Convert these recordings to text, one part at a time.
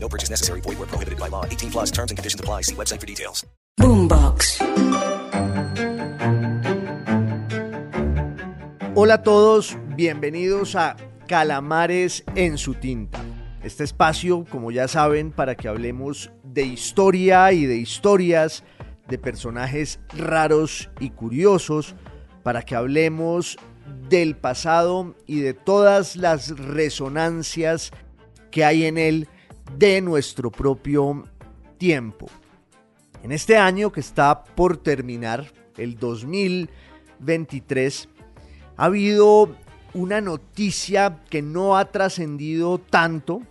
No purchase necessary. Void where prohibited by law. 18 plus terms and conditions apply. See website for details. Boombox. Hola a todos, bienvenidos a Calamares en su tinta. Este espacio, como ya saben, para que hablemos de historia y de historias, de personajes raros y curiosos, para que hablemos del pasado y de todas las resonancias que hay en él de nuestro propio tiempo. En este año que está por terminar, el 2023, ha habido una noticia que no ha trascendido tanto,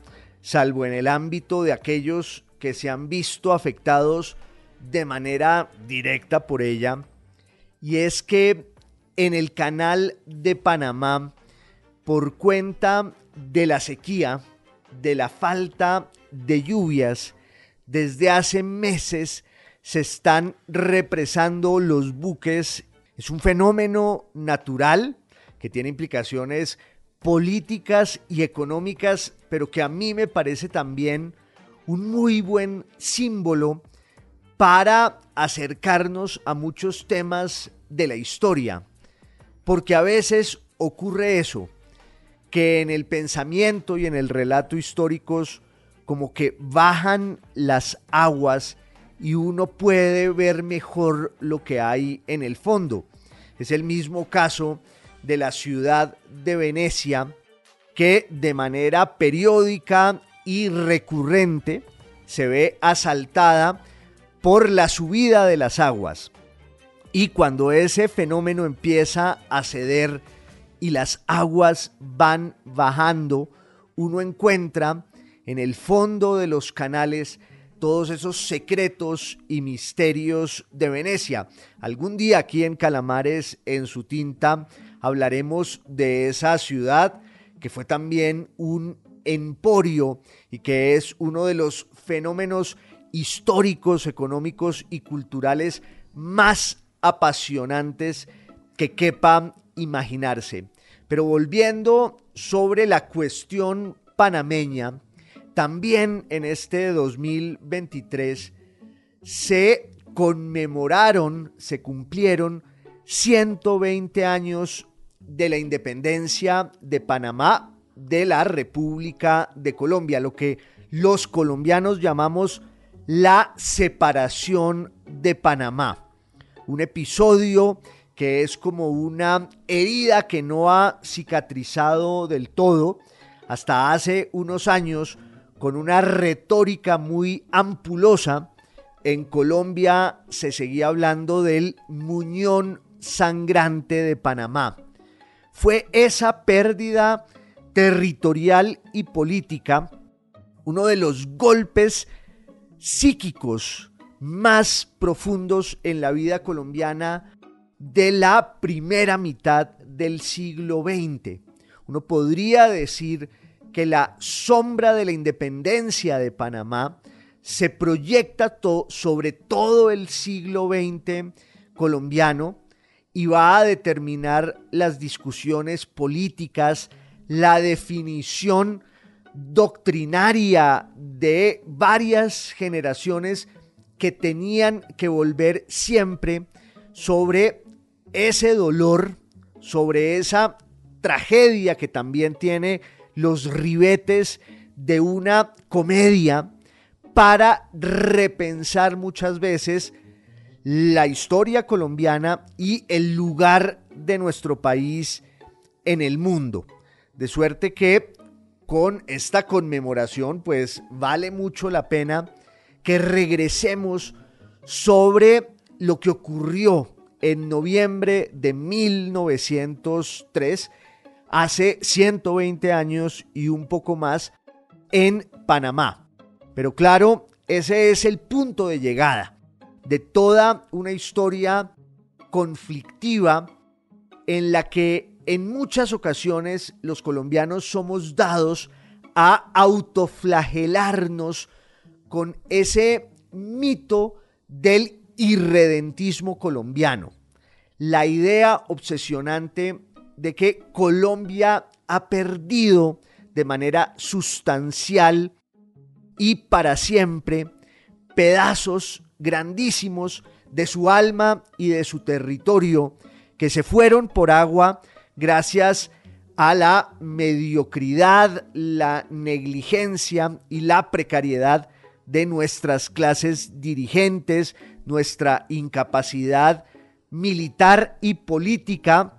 salvo en el ámbito de aquellos que se han visto afectados de manera directa por ella, y es que en el canal de Panamá, por cuenta de la sequía, de la falta de lluvias, desde hace meses se están represando los buques. Es un fenómeno natural que tiene implicaciones políticas y económicas, pero que a mí me parece también un muy buen símbolo para acercarnos a muchos temas de la historia. Porque a veces ocurre eso, que en el pensamiento y en el relato históricos como que bajan las aguas y uno puede ver mejor lo que hay en el fondo. Es el mismo caso de la ciudad de Venecia que de manera periódica y recurrente se ve asaltada por la subida de las aguas. Y cuando ese fenómeno empieza a ceder y las aguas van bajando, uno encuentra en el fondo de los canales todos esos secretos y misterios de Venecia. Algún día aquí en Calamares, en su tinta, hablaremos de esa ciudad que fue también un emporio y que es uno de los fenómenos históricos, económicos y culturales más apasionantes que quepa imaginarse. Pero volviendo sobre la cuestión panameña, también en este 2023 se conmemoraron, se cumplieron 120 años de la independencia de Panamá de la República de Colombia, lo que los colombianos llamamos la separación de Panamá. Un episodio que es como una herida que no ha cicatrizado del todo hasta hace unos años con una retórica muy ampulosa. En Colombia se seguía hablando del muñón sangrante de Panamá. Fue esa pérdida territorial y política uno de los golpes psíquicos más profundos en la vida colombiana de la primera mitad del siglo XX. Uno podría decir que la sombra de la independencia de Panamá se proyecta sobre todo el siglo XX colombiano y va a determinar las discusiones políticas, la definición doctrinaria de varias generaciones que tenían que volver siempre sobre ese dolor, sobre esa tragedia que también tiene los ribetes de una comedia para repensar muchas veces la historia colombiana y el lugar de nuestro país en el mundo. De suerte que con esta conmemoración pues vale mucho la pena que regresemos sobre lo que ocurrió en noviembre de 1903 hace 120 años y un poco más en Panamá. Pero claro, ese es el punto de llegada. de toda una historia conflictiva en la que en muchas ocasiones los colombianos somos dados a autoflagelarnos con ese mito del irredentismo colombiano. La idea obsesionante de que Colombia ha perdido de manera sustancial y para siempre pedazos grandísimos de su alma y de su territorio que se fueron por agua gracias a la mediocridad, la negligencia y la precariedad de nuestras clases dirigentes, nuestra incapacidad militar y política,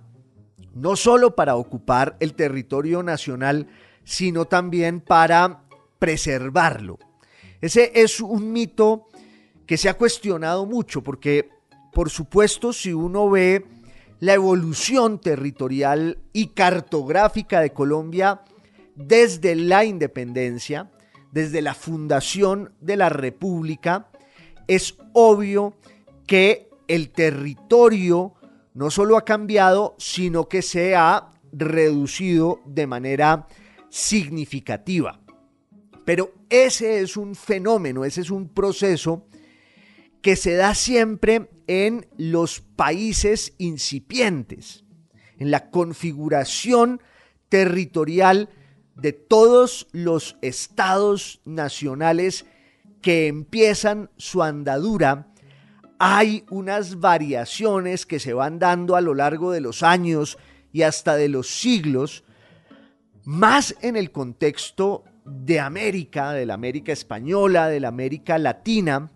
no solo para ocupar el territorio nacional, sino también para preservarlo. Ese es un mito que se ha cuestionado mucho porque, por supuesto, si uno ve la evolución territorial y cartográfica de Colombia desde la independencia, desde la fundación de la República, es obvio que el territorio no solo ha cambiado, sino que se ha reducido de manera significativa. Pero ese es un fenómeno, ese es un proceso que se da siempre en los países incipientes, en la configuración territorial de todos los estados nacionales que empiezan su andadura, hay unas variaciones que se van dando a lo largo de los años y hasta de los siglos, más en el contexto de América, de la América española, de la América latina,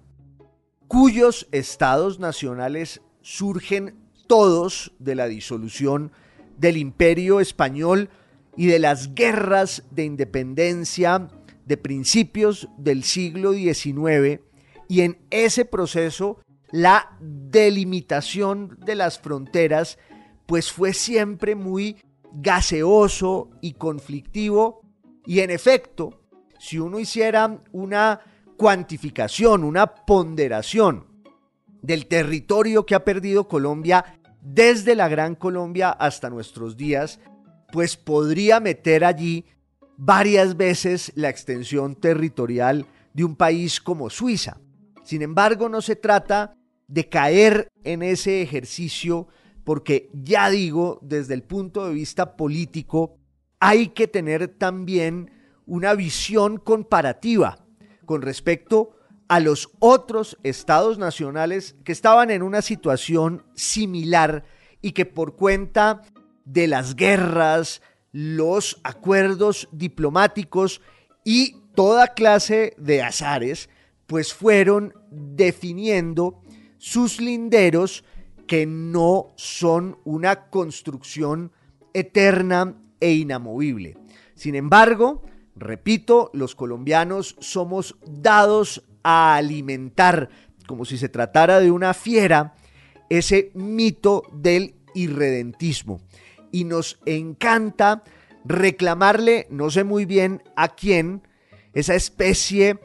cuyos estados nacionales surgen todos de la disolución del imperio español y de las guerras de independencia de principios del siglo XIX y en ese proceso la delimitación de las fronteras pues fue siempre muy gaseoso y conflictivo. Y en efecto si uno hiciera una cuantificación, una ponderación del territorio que ha perdido Colombia desde la Gran Colombia hasta nuestros días, pues podría meter allí varias veces la extensión territorial de un país como Suiza. Sin embargo, no se trata de caer en ese ejercicio porque ya digo, desde el punto de vista político, hay que tener también una visión comparativa con respecto a los otros estados nacionales que estaban en una situación similar y que por cuenta de las guerras, los acuerdos diplomáticos y toda clase de azares, pues fueron definiendo sus linderos que no son una construcción eterna e inamovible. Sin embargo, repito, los colombianos somos dados a alimentar, como si se tratara de una fiera, ese mito del irredentismo y nos encanta reclamarle, no sé muy bien a quién, esa especie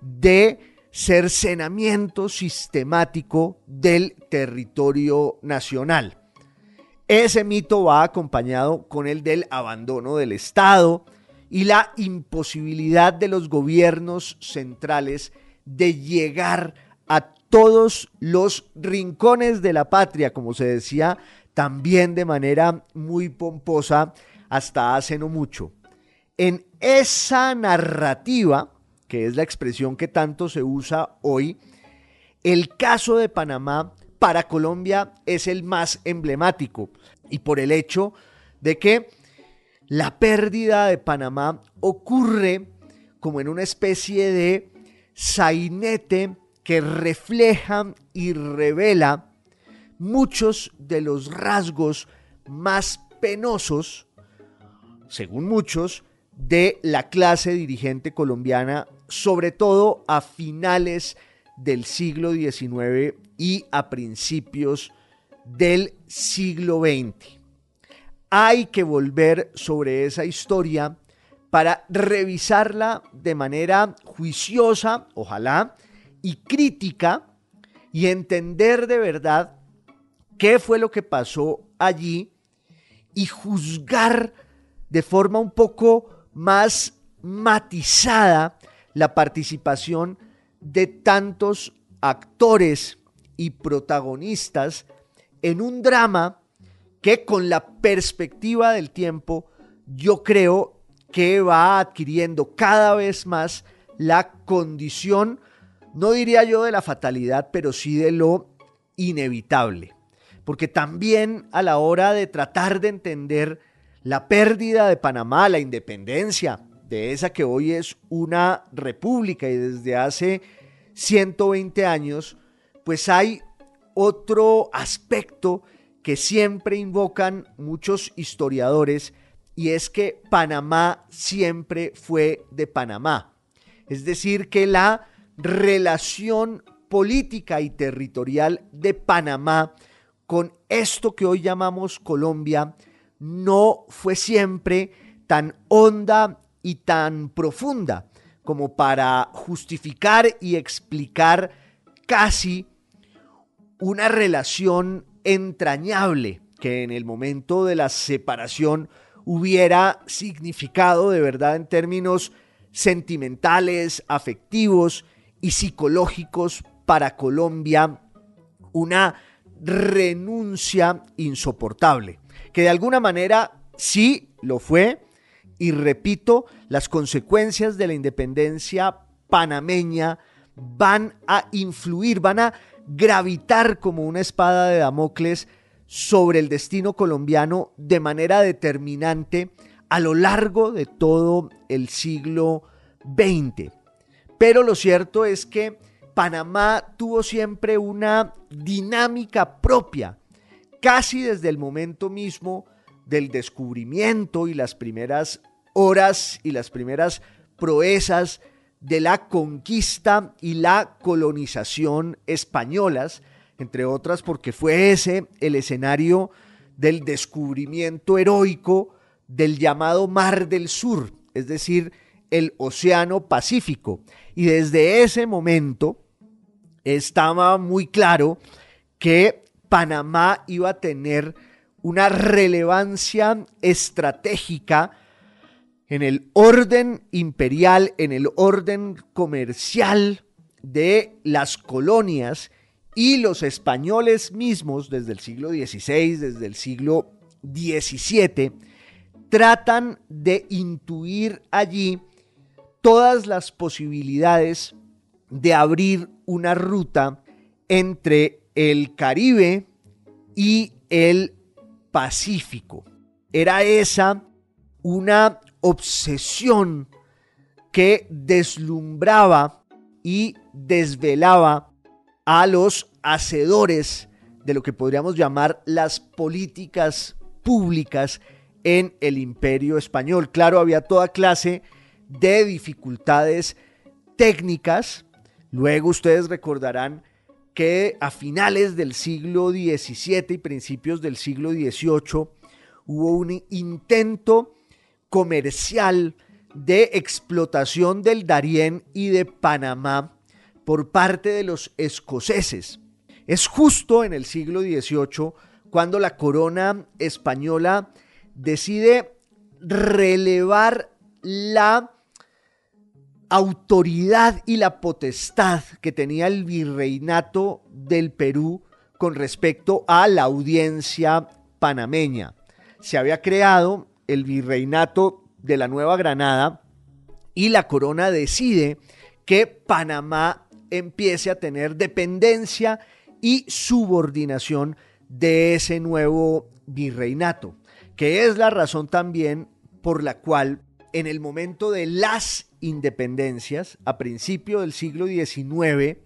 de cercenamiento sistemático del territorio nacional. Ese mito va acompañado con el del abandono del Estado y la imposibilidad de los gobiernos centrales de llegar a todos los rincones de la patria, como se decía también de manera muy pomposa hasta hace no mucho. En esa narrativa, que es la expresión que tanto se usa hoy, el caso de Panamá para Colombia es el más emblemático y por el hecho de que la pérdida de Panamá ocurre como en una especie de sainete que refleja y revela muchos de los rasgos más penosos, según muchos, de la clase dirigente colombiana, sobre todo a finales del siglo XIX y a principios del siglo XX. Hay que volver sobre esa historia para revisarla de manera juiciosa, ojalá, y crítica, y entender de verdad qué fue lo que pasó allí y juzgar de forma un poco más matizada la participación de tantos actores y protagonistas en un drama que con la perspectiva del tiempo yo creo que va adquiriendo cada vez más la condición, no diría yo de la fatalidad, pero sí de lo inevitable. Porque también a la hora de tratar de entender la pérdida de Panamá, la independencia de esa que hoy es una república y desde hace 120 años, pues hay otro aspecto que siempre invocan muchos historiadores y es que Panamá siempre fue de Panamá. Es decir, que la relación política y territorial de Panamá con esto que hoy llamamos Colombia no fue siempre tan honda y tan profunda como para justificar y explicar casi una relación entrañable que en el momento de la separación hubiera significado de verdad en términos sentimentales, afectivos y psicológicos para Colombia una renuncia insoportable, que de alguna manera sí lo fue, y repito, las consecuencias de la independencia panameña van a influir, van a gravitar como una espada de Damocles sobre el destino colombiano de manera determinante a lo largo de todo el siglo XX. Pero lo cierto es que Panamá tuvo siempre una dinámica propia, casi desde el momento mismo del descubrimiento y las primeras horas y las primeras proezas de la conquista y la colonización españolas, entre otras porque fue ese el escenario del descubrimiento heroico del llamado Mar del Sur, es decir, el Océano Pacífico. Y desde ese momento estaba muy claro que Panamá iba a tener una relevancia estratégica en el orden imperial, en el orden comercial de las colonias y los españoles mismos desde el siglo XVI, desde el siglo XVII, tratan de intuir allí todas las posibilidades de abrir una ruta entre el Caribe y el Pacífico. Era esa una obsesión que deslumbraba y desvelaba a los hacedores de lo que podríamos llamar las políticas públicas en el imperio español. Claro, había toda clase de dificultades técnicas. Luego ustedes recordarán que a finales del siglo XVII y principios del siglo XVIII hubo un intento comercial de explotación del Darién y de Panamá por parte de los escoceses. Es justo en el siglo XVIII cuando la corona española decide relevar la autoridad y la potestad que tenía el virreinato del Perú con respecto a la audiencia panameña. Se había creado el virreinato de la Nueva Granada y la corona decide que Panamá empiece a tener dependencia y subordinación de ese nuevo virreinato, que es la razón también por la cual en el momento de las independencias, a principio del siglo XIX,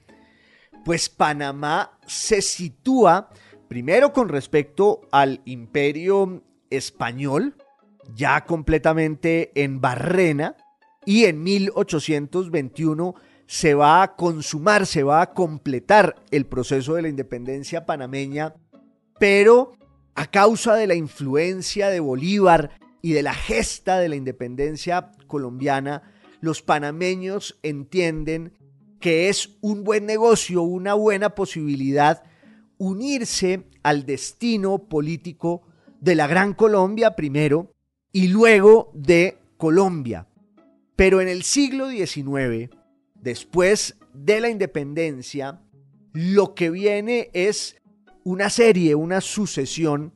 pues Panamá se sitúa primero con respecto al imperio español, ya completamente en Barrena, y en 1821 se va a consumar, se va a completar el proceso de la independencia panameña, pero a causa de la influencia de Bolívar y de la gesta de la independencia colombiana, los panameños entienden que es un buen negocio, una buena posibilidad unirse al destino político de la Gran Colombia primero y luego de Colombia. Pero en el siglo XIX, después de la independencia, lo que viene es una serie, una sucesión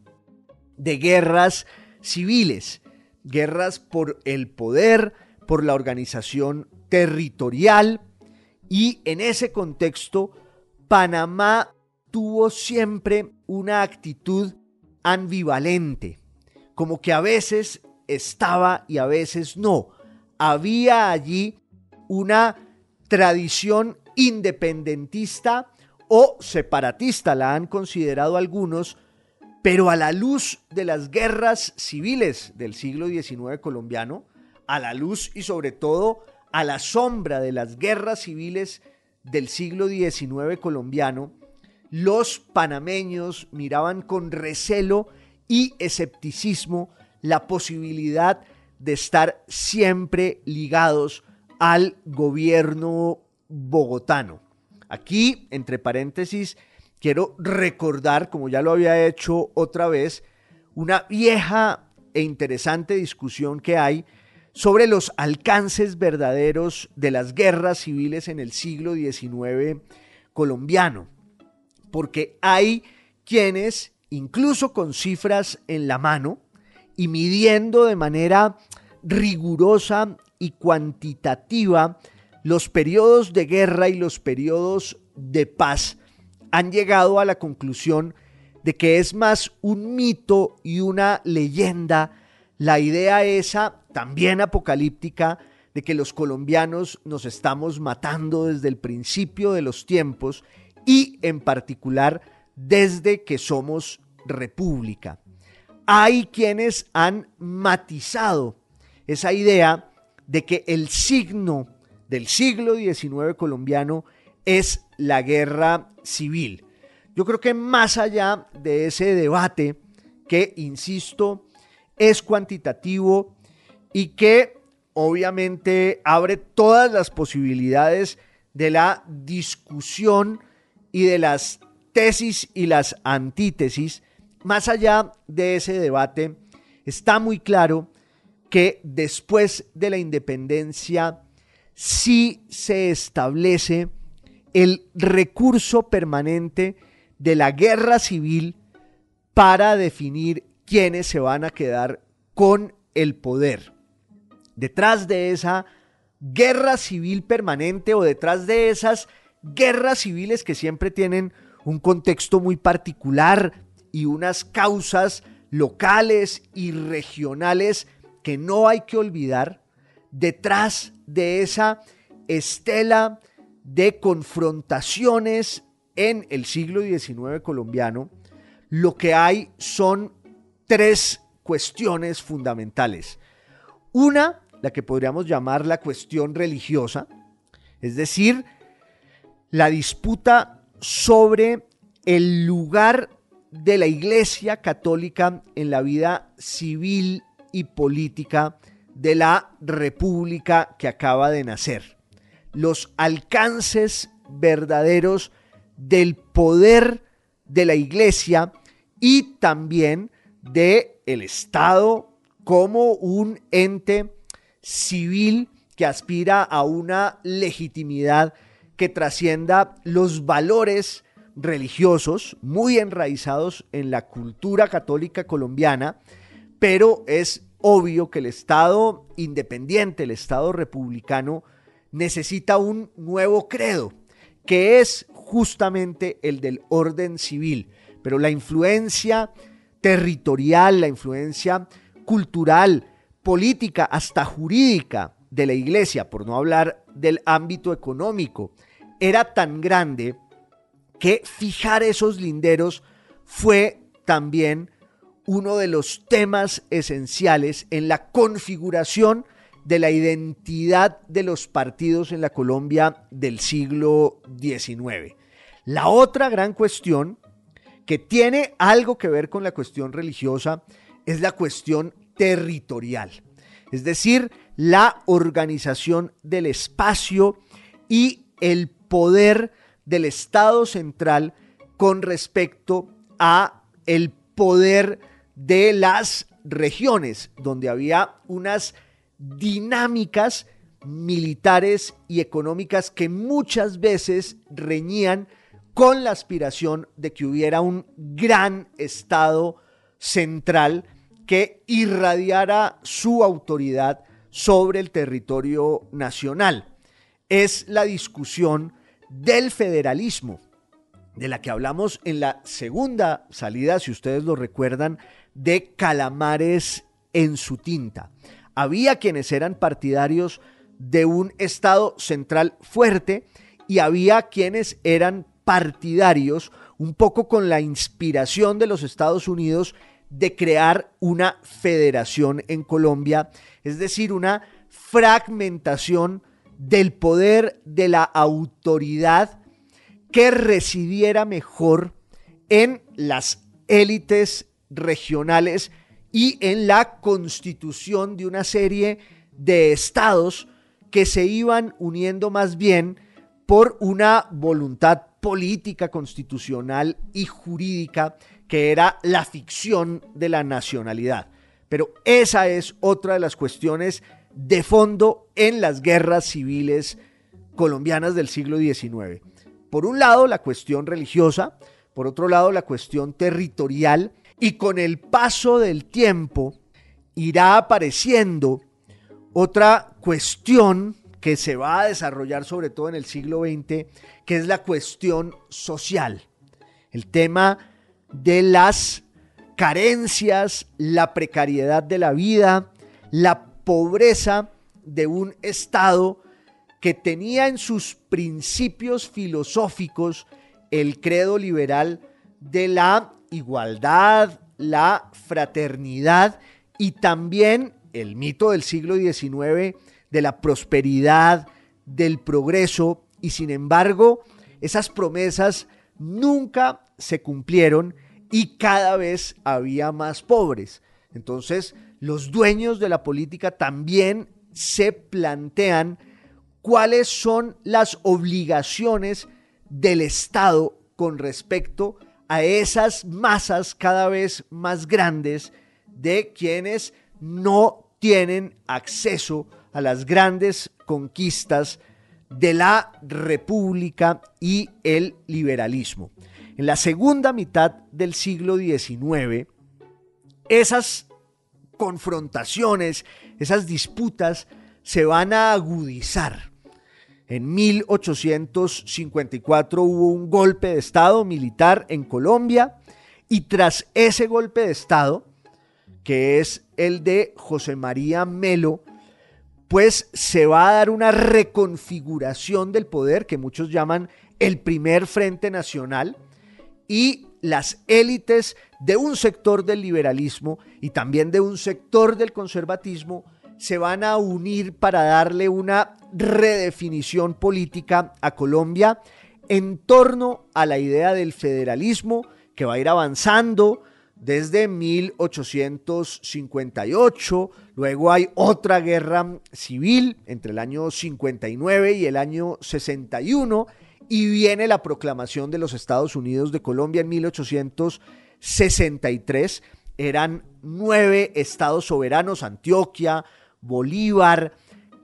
de guerras civiles, guerras por el poder, por la organización territorial y en ese contexto Panamá tuvo siempre una actitud ambivalente, como que a veces estaba y a veces no. Había allí una tradición independentista o separatista, la han considerado algunos, pero a la luz de las guerras civiles del siglo XIX colombiano, a la luz y sobre todo a la sombra de las guerras civiles del siglo XIX colombiano, los panameños miraban con recelo y escepticismo la posibilidad de estar siempre ligados al gobierno bogotano. Aquí, entre paréntesis, quiero recordar, como ya lo había hecho otra vez, una vieja e interesante discusión que hay sobre los alcances verdaderos de las guerras civiles en el siglo XIX colombiano. Porque hay quienes, incluso con cifras en la mano y midiendo de manera rigurosa y cuantitativa los periodos de guerra y los periodos de paz, han llegado a la conclusión de que es más un mito y una leyenda la idea esa también apocalíptica de que los colombianos nos estamos matando desde el principio de los tiempos y en particular desde que somos república. Hay quienes han matizado esa idea de que el signo del siglo XIX colombiano es la guerra civil. Yo creo que más allá de ese debate que, insisto, es cuantitativo y que obviamente abre todas las posibilidades de la discusión y de las tesis y las antítesis, más allá de ese debate, está muy claro que después de la independencia sí se establece el recurso permanente de la guerra civil para definir quiénes se van a quedar con el poder. Detrás de esa guerra civil permanente o detrás de esas guerras civiles que siempre tienen un contexto muy particular y unas causas locales y regionales que no hay que olvidar, detrás de esa estela de confrontaciones en el siglo XIX colombiano, lo que hay son tres cuestiones fundamentales. Una, la que podríamos llamar la cuestión religiosa, es decir, la disputa sobre el lugar de la Iglesia Católica en la vida civil y política de la República que acaba de nacer. Los alcances verdaderos del poder de la Iglesia y también de el Estado como un ente civil que aspira a una legitimidad que trascienda los valores religiosos muy enraizados en la cultura católica colombiana, pero es obvio que el Estado independiente, el Estado republicano, necesita un nuevo credo, que es justamente el del orden civil. Pero la influencia territorial, la influencia cultural, política, hasta jurídica de la iglesia, por no hablar del ámbito económico, era tan grande que fijar esos linderos fue también uno de los temas esenciales en la configuración de la identidad de los partidos en la Colombia del siglo XIX. La otra gran cuestión que tiene algo que ver con la cuestión religiosa es la cuestión territorial, es decir, la organización del espacio y el poder del Estado central con respecto a el poder de las regiones, donde había unas dinámicas militares y económicas que muchas veces reñían con la aspiración de que hubiera un gran Estado central que irradiara su autoridad sobre el territorio nacional. Es la discusión del federalismo, de la que hablamos en la segunda salida, si ustedes lo recuerdan, de Calamares en su tinta. Había quienes eran partidarios de un Estado central fuerte y había quienes eran partidarios, un poco con la inspiración de los Estados Unidos, de crear una federación en Colombia, es decir, una fragmentación del poder de la autoridad que residiera mejor en las élites regionales y en la constitución de una serie de estados que se iban uniendo más bien por una voluntad política, constitucional y jurídica que era la ficción de la nacionalidad. Pero esa es otra de las cuestiones de fondo en las guerras civiles colombianas del siglo XIX. Por un lado, la cuestión religiosa, por otro lado, la cuestión territorial, y con el paso del tiempo irá apareciendo otra cuestión que se va a desarrollar sobre todo en el siglo XX, que es la cuestión social. El tema de las carencias, la precariedad de la vida, la pobreza de un Estado que tenía en sus principios filosóficos el credo liberal de la igualdad, la fraternidad y también el mito del siglo XIX de la prosperidad, del progreso, y sin embargo, esas promesas nunca se cumplieron y cada vez había más pobres. Entonces, los dueños de la política también se plantean cuáles son las obligaciones del Estado con respecto a esas masas cada vez más grandes de quienes no tienen acceso a las grandes conquistas de la República y el liberalismo. En la segunda mitad del siglo XIX, esas confrontaciones, esas disputas se van a agudizar. En 1854 hubo un golpe de Estado militar en Colombia y tras ese golpe de Estado, que es el de José María Melo, pues se va a dar una reconfiguración del poder que muchos llaman el primer frente nacional y las élites de un sector del liberalismo y también de un sector del conservatismo se van a unir para darle una redefinición política a Colombia en torno a la idea del federalismo que va a ir avanzando desde 1858, luego hay otra guerra civil entre el año 59 y el año 61, y viene la proclamación de los Estados Unidos de Colombia en 1863. Eran nueve estados soberanos, Antioquia, Bolívar,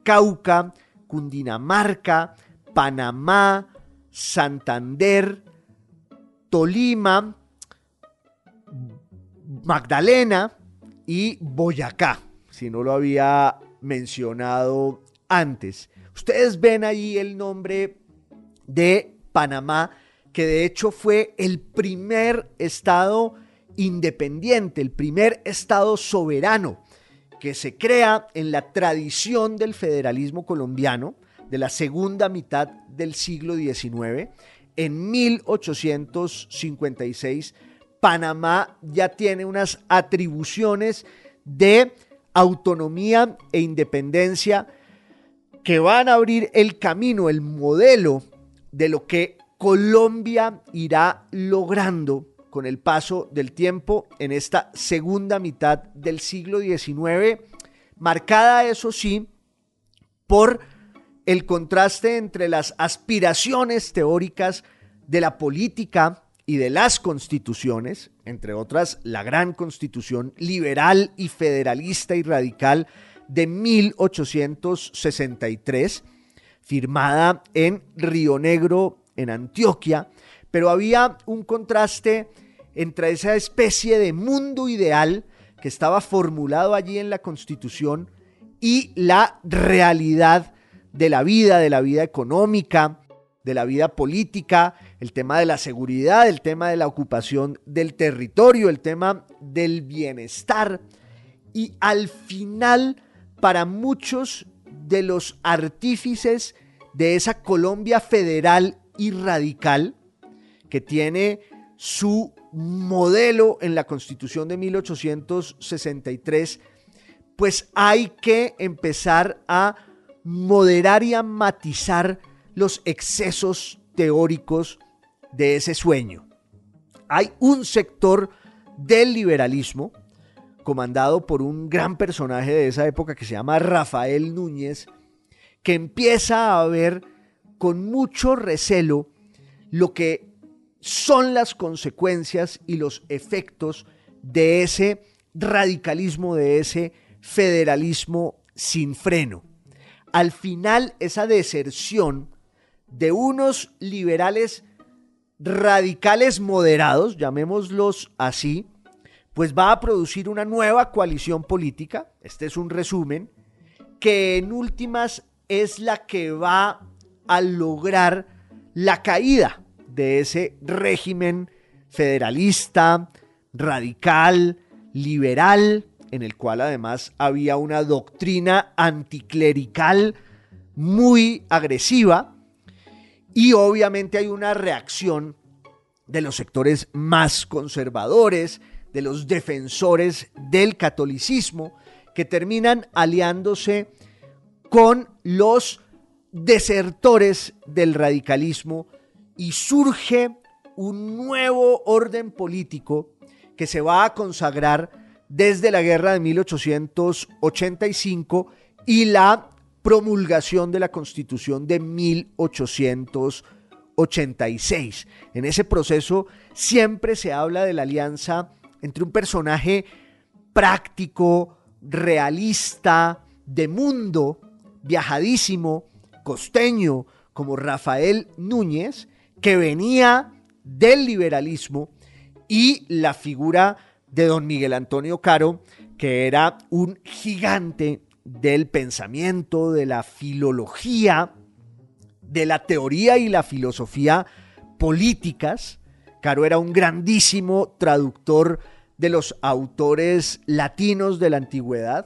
Cauca, Cundinamarca, Panamá, Santander, Tolima, Magdalena y Boyacá, si no lo había mencionado antes. Ustedes ven ahí el nombre de Panamá, que de hecho fue el primer estado independiente, el primer estado soberano que se crea en la tradición del federalismo colombiano de la segunda mitad del siglo XIX. En 1856 Panamá ya tiene unas atribuciones de autonomía e independencia que van a abrir el camino, el modelo de lo que Colombia irá logrando con el paso del tiempo en esta segunda mitad del siglo XIX, marcada eso sí por el contraste entre las aspiraciones teóricas de la política y de las constituciones, entre otras la gran constitución liberal y federalista y radical de 1863, firmada en Río Negro, en Antioquia, pero había un contraste entre esa especie de mundo ideal que estaba formulado allí en la constitución y la realidad de la vida, de la vida económica, de la vida política, el tema de la seguridad, el tema de la ocupación del territorio, el tema del bienestar. Y al final, para muchos de los artífices de esa Colombia federal y radical, que tiene su modelo en la Constitución de 1863, pues hay que empezar a moderar y a matizar los excesos teóricos de ese sueño. Hay un sector del liberalismo, comandado por un gran personaje de esa época que se llama Rafael Núñez, que empieza a ver con mucho recelo lo que son las consecuencias y los efectos de ese radicalismo, de ese federalismo sin freno. Al final, esa deserción de unos liberales radicales moderados, llamémoslos así, pues va a producir una nueva coalición política, este es un resumen, que en últimas es la que va a lograr la caída de ese régimen federalista, radical, liberal, en el cual además había una doctrina anticlerical muy agresiva. Y obviamente hay una reacción de los sectores más conservadores, de los defensores del catolicismo, que terminan aliándose con los desertores del radicalismo y surge un nuevo orden político que se va a consagrar desde la guerra de 1885 y la promulgación de la Constitución de 1886. En ese proceso siempre se habla de la alianza entre un personaje práctico, realista, de mundo, viajadísimo, costeño, como Rafael Núñez, que venía del liberalismo, y la figura de don Miguel Antonio Caro, que era un gigante del pensamiento, de la filología, de la teoría y la filosofía políticas. Caro era un grandísimo traductor de los autores latinos de la antigüedad.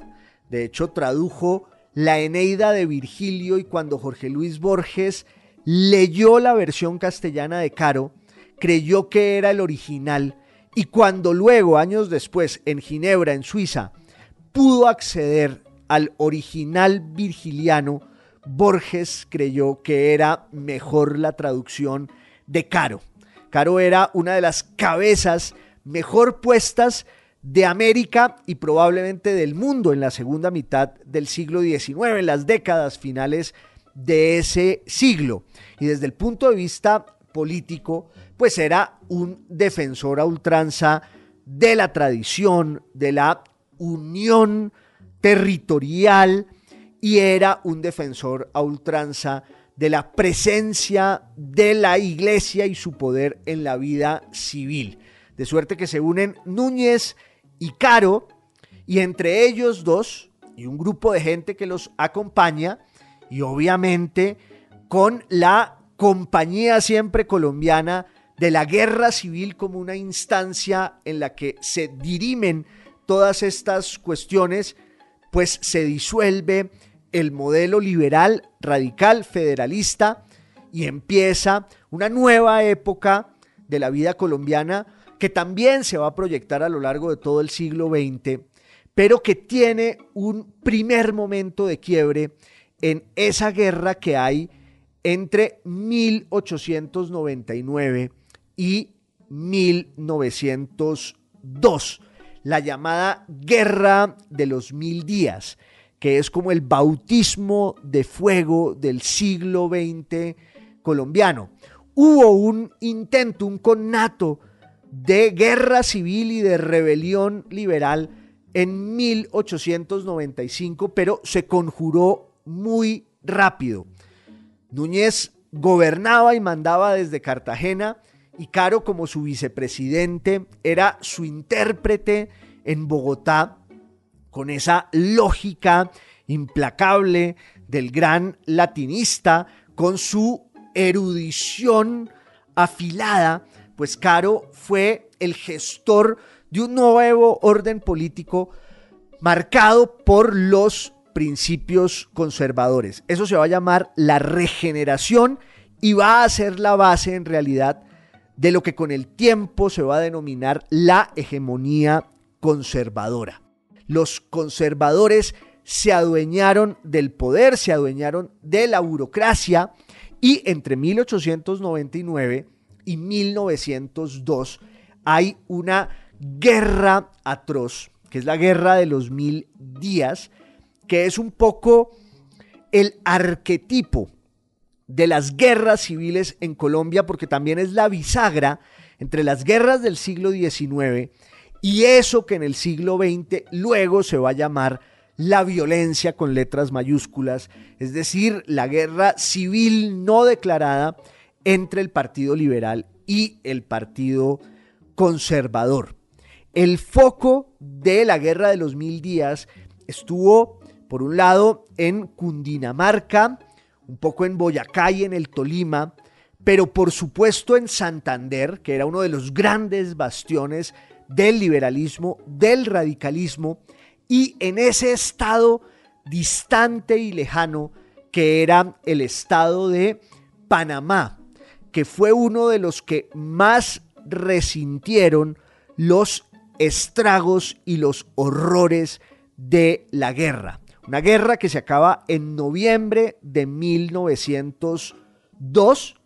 De hecho, tradujo la Eneida de Virgilio y cuando Jorge Luis Borges leyó la versión castellana de Caro, creyó que era el original y cuando luego, años después, en Ginebra, en Suiza, pudo acceder al original virgiliano, Borges creyó que era mejor la traducción de Caro. Caro era una de las cabezas mejor puestas de América y probablemente del mundo en la segunda mitad del siglo XIX, en las décadas finales de ese siglo. Y desde el punto de vista político, pues era un defensor a ultranza de la tradición, de la unión territorial y era un defensor a ultranza de la presencia de la iglesia y su poder en la vida civil. De suerte que se unen Núñez y Caro y entre ellos dos y un grupo de gente que los acompaña y obviamente con la compañía siempre colombiana de la guerra civil como una instancia en la que se dirimen todas estas cuestiones, pues se disuelve el modelo liberal, radical, federalista y empieza una nueva época de la vida colombiana que también se va a proyectar a lo largo de todo el siglo XX, pero que tiene un primer momento de quiebre en esa guerra que hay entre 1899 y 1902, la llamada Guerra de los Mil Días, que es como el bautismo de fuego del siglo XX colombiano. Hubo un intento, un connato de guerra civil y de rebelión liberal en 1895, pero se conjuró muy rápido. Núñez gobernaba y mandaba desde Cartagena y Caro como su vicepresidente era su intérprete en Bogotá con esa lógica implacable del gran latinista, con su erudición afilada, pues Caro fue el gestor de un nuevo orden político marcado por los principios conservadores. Eso se va a llamar la regeneración y va a ser la base en realidad de lo que con el tiempo se va a denominar la hegemonía conservadora. Los conservadores se adueñaron del poder, se adueñaron de la burocracia y entre 1899 y 1902 hay una guerra atroz, que es la guerra de los mil días, que es un poco el arquetipo de las guerras civiles en Colombia, porque también es la bisagra entre las guerras del siglo XIX y eso que en el siglo XX luego se va a llamar la violencia con letras mayúsculas, es decir, la guerra civil no declarada entre el Partido Liberal y el Partido Conservador. El foco de la guerra de los mil días estuvo, por un lado, en Cundinamarca, un poco en Boyacá y en el Tolima, pero por supuesto en Santander, que era uno de los grandes bastiones del liberalismo, del radicalismo, y en ese estado distante y lejano que era el estado de Panamá, que fue uno de los que más resintieron los estragos y los horrores de la guerra. Una guerra que se acaba en noviembre de 1902.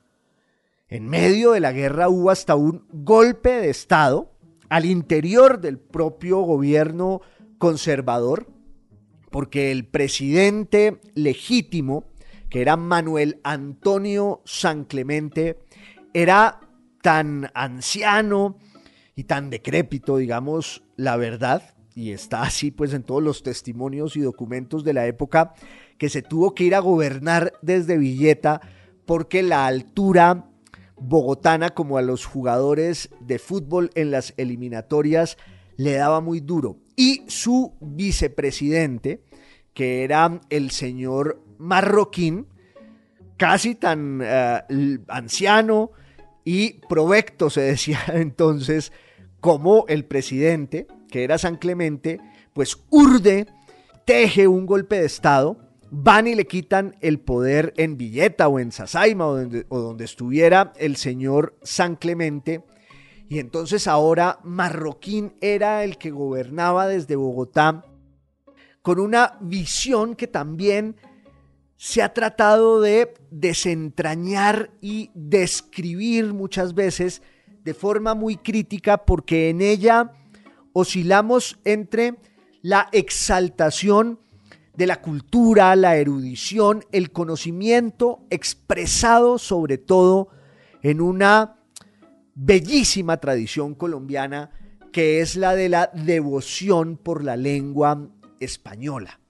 En medio de la guerra hubo hasta un golpe de Estado al interior del propio gobierno conservador, porque el presidente legítimo, que era Manuel Antonio San Clemente, era tan anciano y tan decrépito, digamos, la verdad, y está así pues en todos los testimonios y documentos de la época, que se tuvo que ir a gobernar desde Villeta porque la altura bogotana como a los jugadores de fútbol en las eliminatorias le daba muy duro. Y su vicepresidente, que era el señor Marroquín, casi tan eh, anciano y provecto, se decía entonces, como el presidente, que era San Clemente, pues urde, teje un golpe de Estado van y le quitan el poder en Villeta o en Sasaima o donde, o donde estuviera el señor San Clemente. Y entonces ahora Marroquín era el que gobernaba desde Bogotá con una visión que también se ha tratado de desentrañar y describir muchas veces de forma muy crítica porque en ella oscilamos entre la exaltación de la cultura, la erudición, el conocimiento expresado sobre todo en una bellísima tradición colombiana que es la de la devoción por la lengua española.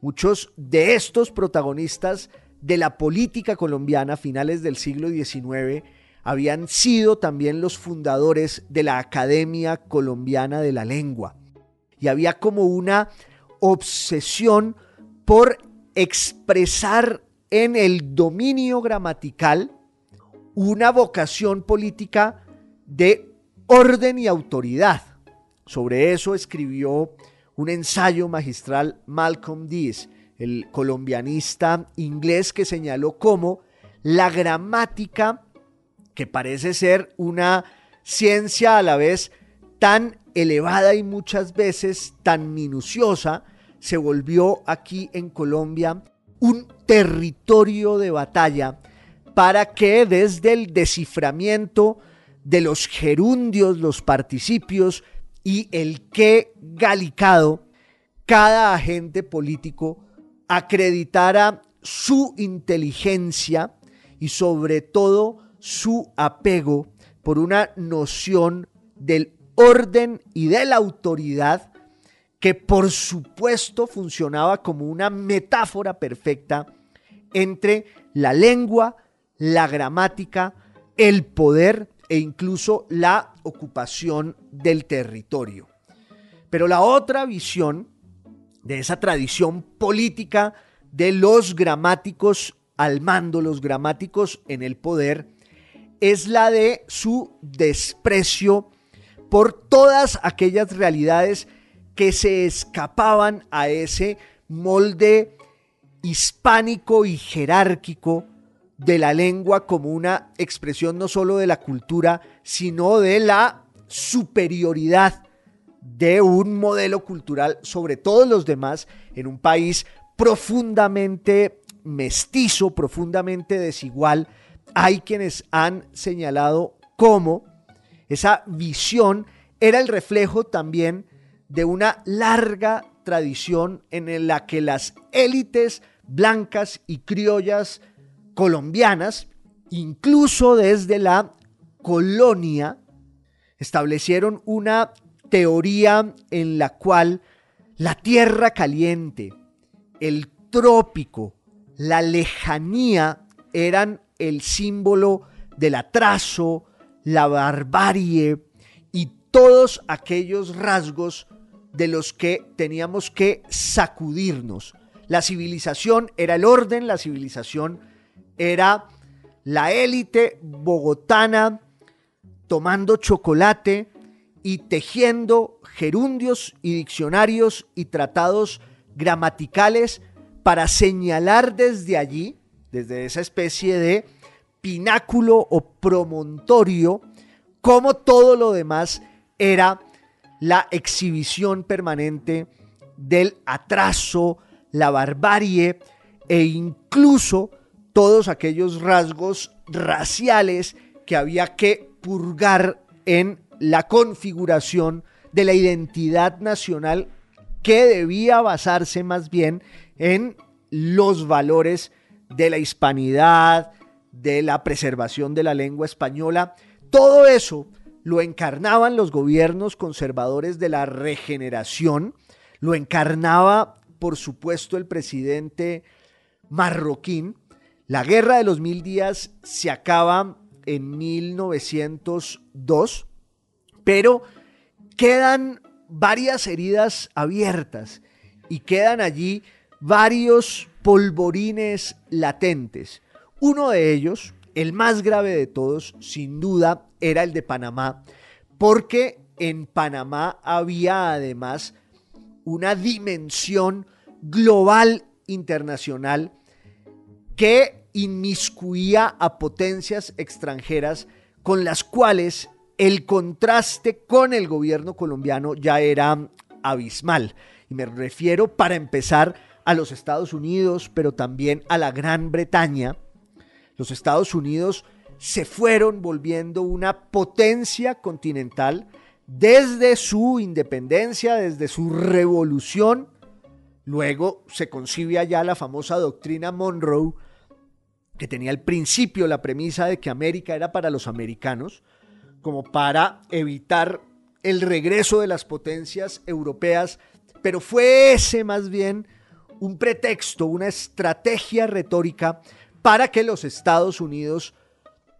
Muchos de estos protagonistas de la política colombiana a finales del siglo XIX habían sido también los fundadores de la Academia Colombiana de la Lengua. Y había como una obsesión por expresar en el dominio gramatical una vocación política de orden y autoridad. Sobre eso escribió un ensayo magistral Malcolm Dees, el colombianista inglés que señaló cómo la gramática, que parece ser una ciencia a la vez tan elevada y muchas veces tan minuciosa, se volvió aquí en Colombia un territorio de batalla para que desde el desciframiento de los gerundios, los participios y el que galicado, cada agente político acreditara su inteligencia y sobre todo su apego por una noción del orden y de la autoridad que por supuesto funcionaba como una metáfora perfecta entre la lengua, la gramática, el poder e incluso la ocupación del territorio. Pero la otra visión de esa tradición política de los gramáticos al mando, los gramáticos en el poder, es la de su desprecio por todas aquellas realidades que se escapaban a ese molde hispánico y jerárquico de la lengua como una expresión no solo de la cultura, sino de la superioridad de un modelo cultural sobre todos los demás en un país profundamente mestizo, profundamente desigual. Hay quienes han señalado cómo esa visión era el reflejo también de una larga tradición en la que las élites blancas y criollas colombianas, incluso desde la colonia, establecieron una teoría en la cual la tierra caliente, el trópico, la lejanía eran el símbolo del atraso, la barbarie y todos aquellos rasgos de los que teníamos que sacudirnos. La civilización era el orden, la civilización era la élite bogotana tomando chocolate y tejiendo gerundios y diccionarios y tratados gramaticales para señalar desde allí, desde esa especie de pináculo o promontorio, como todo lo demás era la exhibición permanente del atraso, la barbarie e incluso todos aquellos rasgos raciales que había que purgar en la configuración de la identidad nacional que debía basarse más bien en los valores de la hispanidad, de la preservación de la lengua española. Todo eso lo encarnaban los gobiernos conservadores de la regeneración, lo encarnaba, por supuesto, el presidente marroquín. La guerra de los mil días se acaba en 1902, pero quedan varias heridas abiertas y quedan allí varios polvorines latentes. Uno de ellos, el más grave de todos, sin duda, era el de Panamá, porque en Panamá había además una dimensión global internacional que inmiscuía a potencias extranjeras con las cuales el contraste con el gobierno colombiano ya era abismal. Y me refiero, para empezar, a los Estados Unidos, pero también a la Gran Bretaña. Los Estados Unidos se fueron volviendo una potencia continental desde su independencia, desde su revolución. Luego se concibe allá la famosa doctrina Monroe, que tenía el principio, la premisa de que América era para los americanos, como para evitar el regreso de las potencias europeas, pero fue ese más bien un pretexto, una estrategia retórica para que los Estados Unidos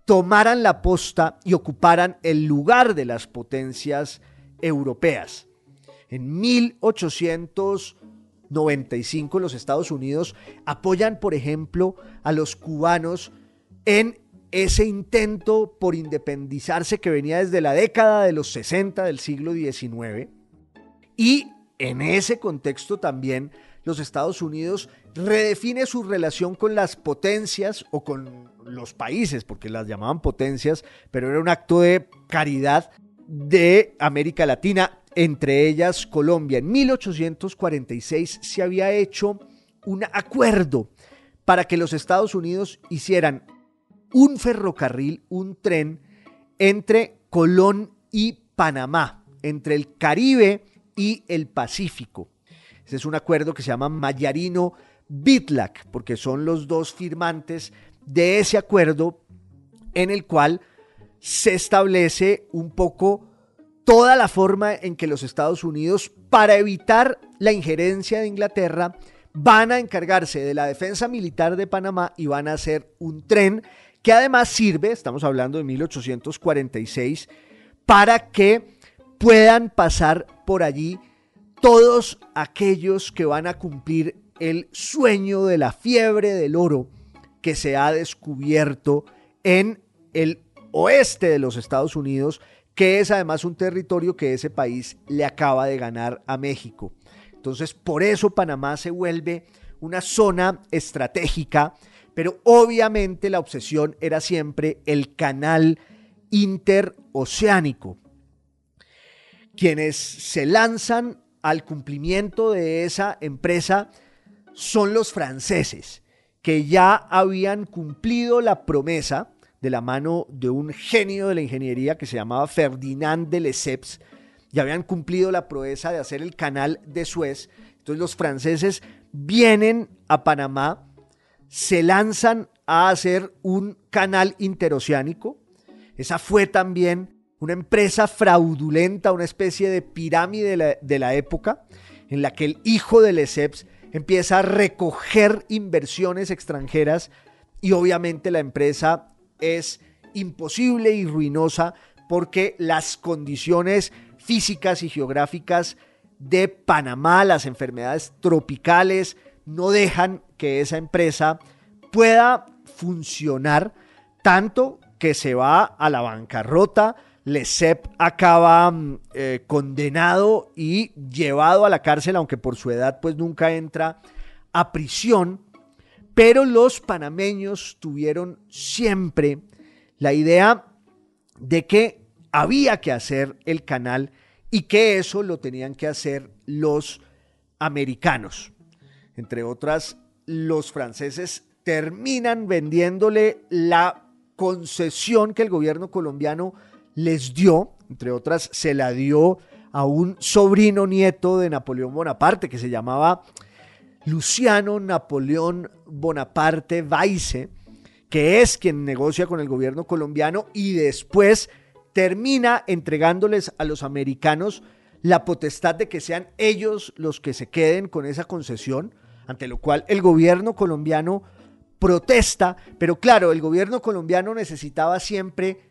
tomaran la posta y ocuparan el lugar de las potencias europeas. En 1895 los Estados Unidos apoyan, por ejemplo, a los cubanos en ese intento por independizarse que venía desde la década de los 60 del siglo XIX. Y en ese contexto también los Estados Unidos redefine su relación con las potencias o con los países, porque las llamaban potencias, pero era un acto de caridad de América Latina, entre ellas Colombia. En 1846 se había hecho un acuerdo para que los Estados Unidos hicieran un ferrocarril, un tren entre Colón y Panamá, entre el Caribe y el Pacífico. Ese es un acuerdo que se llama Mayarino Bitlac, porque son los dos firmantes de ese acuerdo en el cual se establece un poco toda la forma en que los Estados Unidos, para evitar la injerencia de Inglaterra, van a encargarse de la defensa militar de Panamá y van a hacer un tren que además sirve, estamos hablando de 1846, para que puedan pasar por allí todos aquellos que van a cumplir el sueño de la fiebre del oro que se ha descubierto en el oeste de los Estados Unidos, que es además un territorio que ese país le acaba de ganar a México. Entonces, por eso Panamá se vuelve una zona estratégica, pero obviamente la obsesión era siempre el canal interoceánico. Quienes se lanzan al cumplimiento de esa empresa son los franceses, que ya habían cumplido la promesa de la mano de un genio de la ingeniería que se llamaba Ferdinand de Lesseps, ya habían cumplido la proeza de hacer el canal de Suez. Entonces los franceses vienen a Panamá, se lanzan a hacer un canal interoceánico. Esa fue también una empresa fraudulenta, una especie de pirámide de la, de la época, en la que el hijo de Lesseps empieza a recoger inversiones extranjeras y obviamente la empresa es imposible y ruinosa porque las condiciones físicas y geográficas de Panamá, las enfermedades tropicales, no dejan que esa empresa pueda funcionar tanto que se va a la bancarrota. Lesep acaba mm, eh, condenado y llevado a la cárcel, aunque por su edad pues nunca entra a prisión. Pero los panameños tuvieron siempre la idea de que había que hacer el canal y que eso lo tenían que hacer los americanos. Entre otras, los franceses terminan vendiéndole la concesión que el gobierno colombiano les dio, entre otras, se la dio a un sobrino nieto de Napoleón Bonaparte que se llamaba Luciano Napoleón Bonaparte Weisse, que es quien negocia con el gobierno colombiano y después termina entregándoles a los americanos la potestad de que sean ellos los que se queden con esa concesión, ante lo cual el gobierno colombiano protesta, pero claro, el gobierno colombiano necesitaba siempre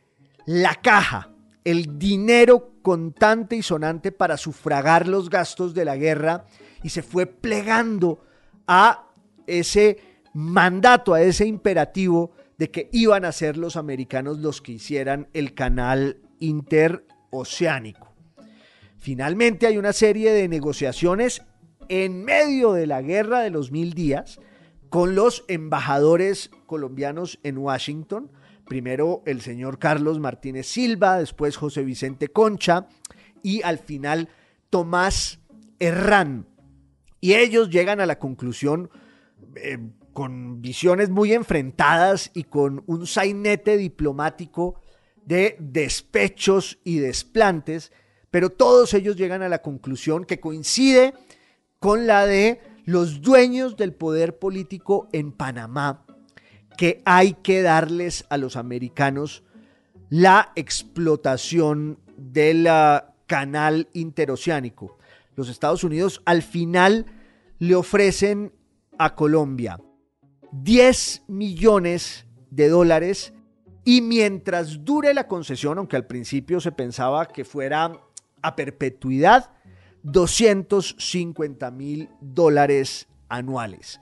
la caja, el dinero contante y sonante para sufragar los gastos de la guerra y se fue plegando a ese mandato, a ese imperativo de que iban a ser los americanos los que hicieran el canal interoceánico. Finalmente hay una serie de negociaciones en medio de la guerra de los mil días con los embajadores colombianos en Washington. Primero el señor Carlos Martínez Silva, después José Vicente Concha y al final Tomás Herrán. Y ellos llegan a la conclusión eh, con visiones muy enfrentadas y con un sainete diplomático de despechos y desplantes, pero todos ellos llegan a la conclusión que coincide con la de los dueños del poder político en Panamá, que hay que darles a los americanos la explotación del canal interoceánico. Los Estados Unidos al final le ofrecen a Colombia 10 millones de dólares y mientras dure la concesión, aunque al principio se pensaba que fuera a perpetuidad, 250 mil dólares anuales.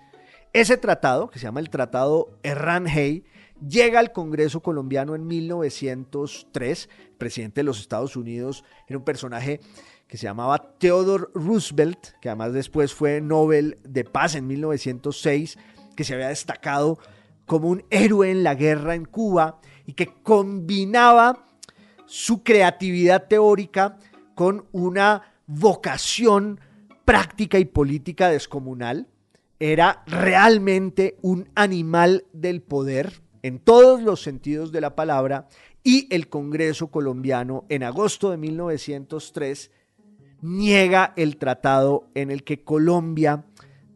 Ese tratado, que se llama el Tratado Herrán-Hay, llega al Congreso colombiano en 1903. El presidente de los Estados Unidos era un personaje que se llamaba Theodore Roosevelt, que además después fue Nobel de Paz en 1906 que se había destacado como un héroe en la guerra en Cuba y que combinaba su creatividad teórica con una vocación práctica y política descomunal. Era realmente un animal del poder en todos los sentidos de la palabra y el Congreso colombiano en agosto de 1903 niega el tratado en el que Colombia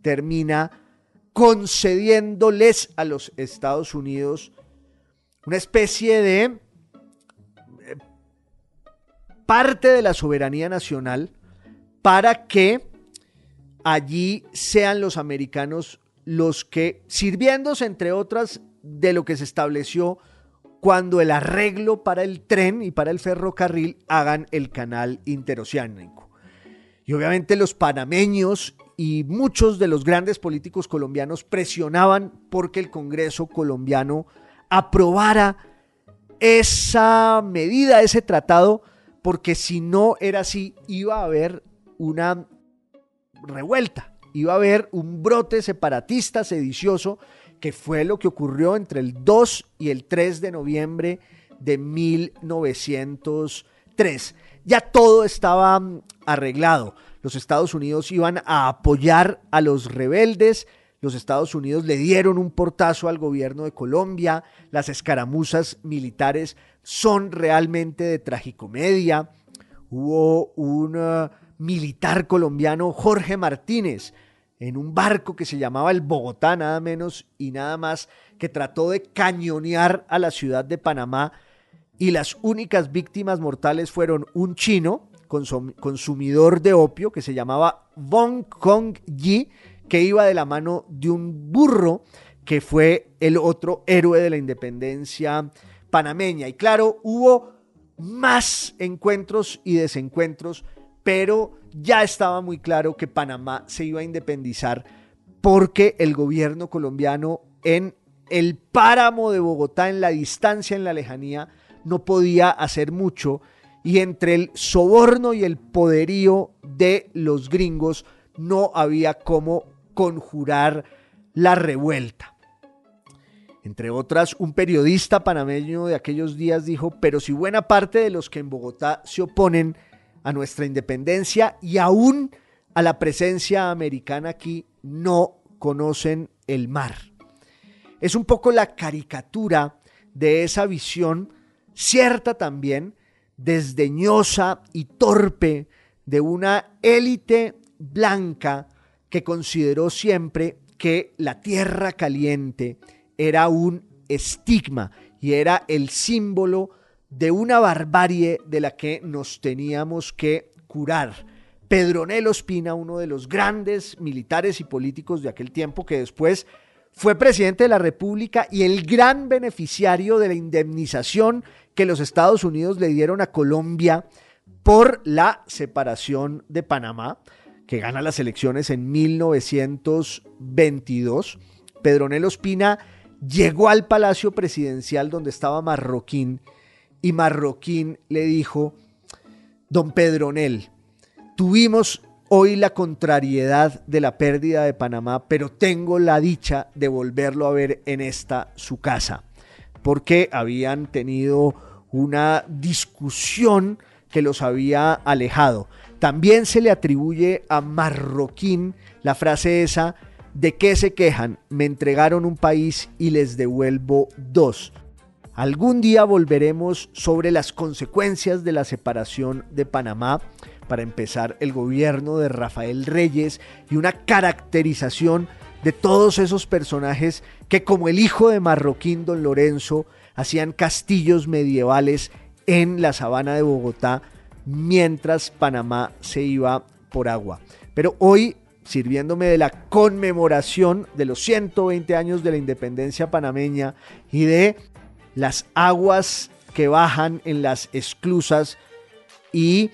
termina concediéndoles a los Estados Unidos una especie de eh, parte de la soberanía nacional para que allí sean los americanos los que, sirviéndose entre otras de lo que se estableció cuando el arreglo para el tren y para el ferrocarril hagan el canal interoceánico. Y obviamente los panameños y muchos de los grandes políticos colombianos presionaban porque el Congreso colombiano aprobara esa medida, ese tratado, porque si no era así, iba a haber una revuelta, iba a haber un brote separatista, sedicioso, que fue lo que ocurrió entre el 2 y el 3 de noviembre de 1903. Ya todo estaba mm, arreglado. Los Estados Unidos iban a apoyar a los rebeldes, los Estados Unidos le dieron un portazo al gobierno de Colombia, las escaramuzas militares son realmente de tragicomedia. Hubo un uh, militar colombiano, Jorge Martínez, en un barco que se llamaba el Bogotá, nada menos y nada más, que trató de cañonear a la ciudad de Panamá y las únicas víctimas mortales fueron un chino, consumidor de opio, que se llamaba Wong Kong Yi, que iba de la mano de un burro que fue el otro héroe de la independencia panameña. Y claro, hubo más encuentros y desencuentros, pero ya estaba muy claro que Panamá se iba a independizar porque el gobierno colombiano en el páramo de Bogotá, en la distancia, en la lejanía, no podía hacer mucho y entre el soborno y el poderío de los gringos no había cómo conjurar la revuelta. Entre otras, un periodista panameño de aquellos días dijo, pero si buena parte de los que en Bogotá se oponen a nuestra independencia y aún a la presencia americana aquí no conocen el mar. Es un poco la caricatura de esa visión, cierta también, desdeñosa y torpe de una élite blanca que consideró siempre que la tierra caliente era un estigma y era el símbolo de una barbarie de la que nos teníamos que curar. Pedronel Ospina, uno de los grandes militares y políticos de aquel tiempo, que después fue presidente de la República y el gran beneficiario de la indemnización que los Estados Unidos le dieron a Colombia por la separación de Panamá que gana las elecciones en 1922, Pedronel Ospina llegó al Palacio Presidencial donde estaba Marroquín y Marroquín le dijo, don Pedronel, tuvimos hoy la contrariedad de la pérdida de Panamá, pero tengo la dicha de volverlo a ver en esta su casa, porque habían tenido una discusión que los había alejado. También se le atribuye a Marroquín la frase esa, ¿de qué se quejan? Me entregaron un país y les devuelvo dos. Algún día volveremos sobre las consecuencias de la separación de Panamá, para empezar el gobierno de Rafael Reyes y una caracterización de todos esos personajes que como el hijo de Marroquín, don Lorenzo, hacían castillos medievales en la sabana de Bogotá mientras Panamá se iba por agua. Pero hoy, sirviéndome de la conmemoración de los 120 años de la independencia panameña y de las aguas que bajan en las esclusas y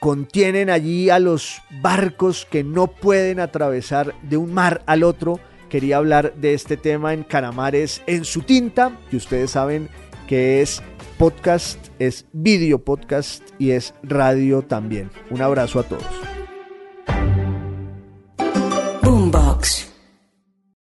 contienen allí a los barcos que no pueden atravesar de un mar al otro. Quería hablar de este tema en Canamares en su tinta, que ustedes saben que es podcast, es video podcast y es radio también. Un abrazo a todos.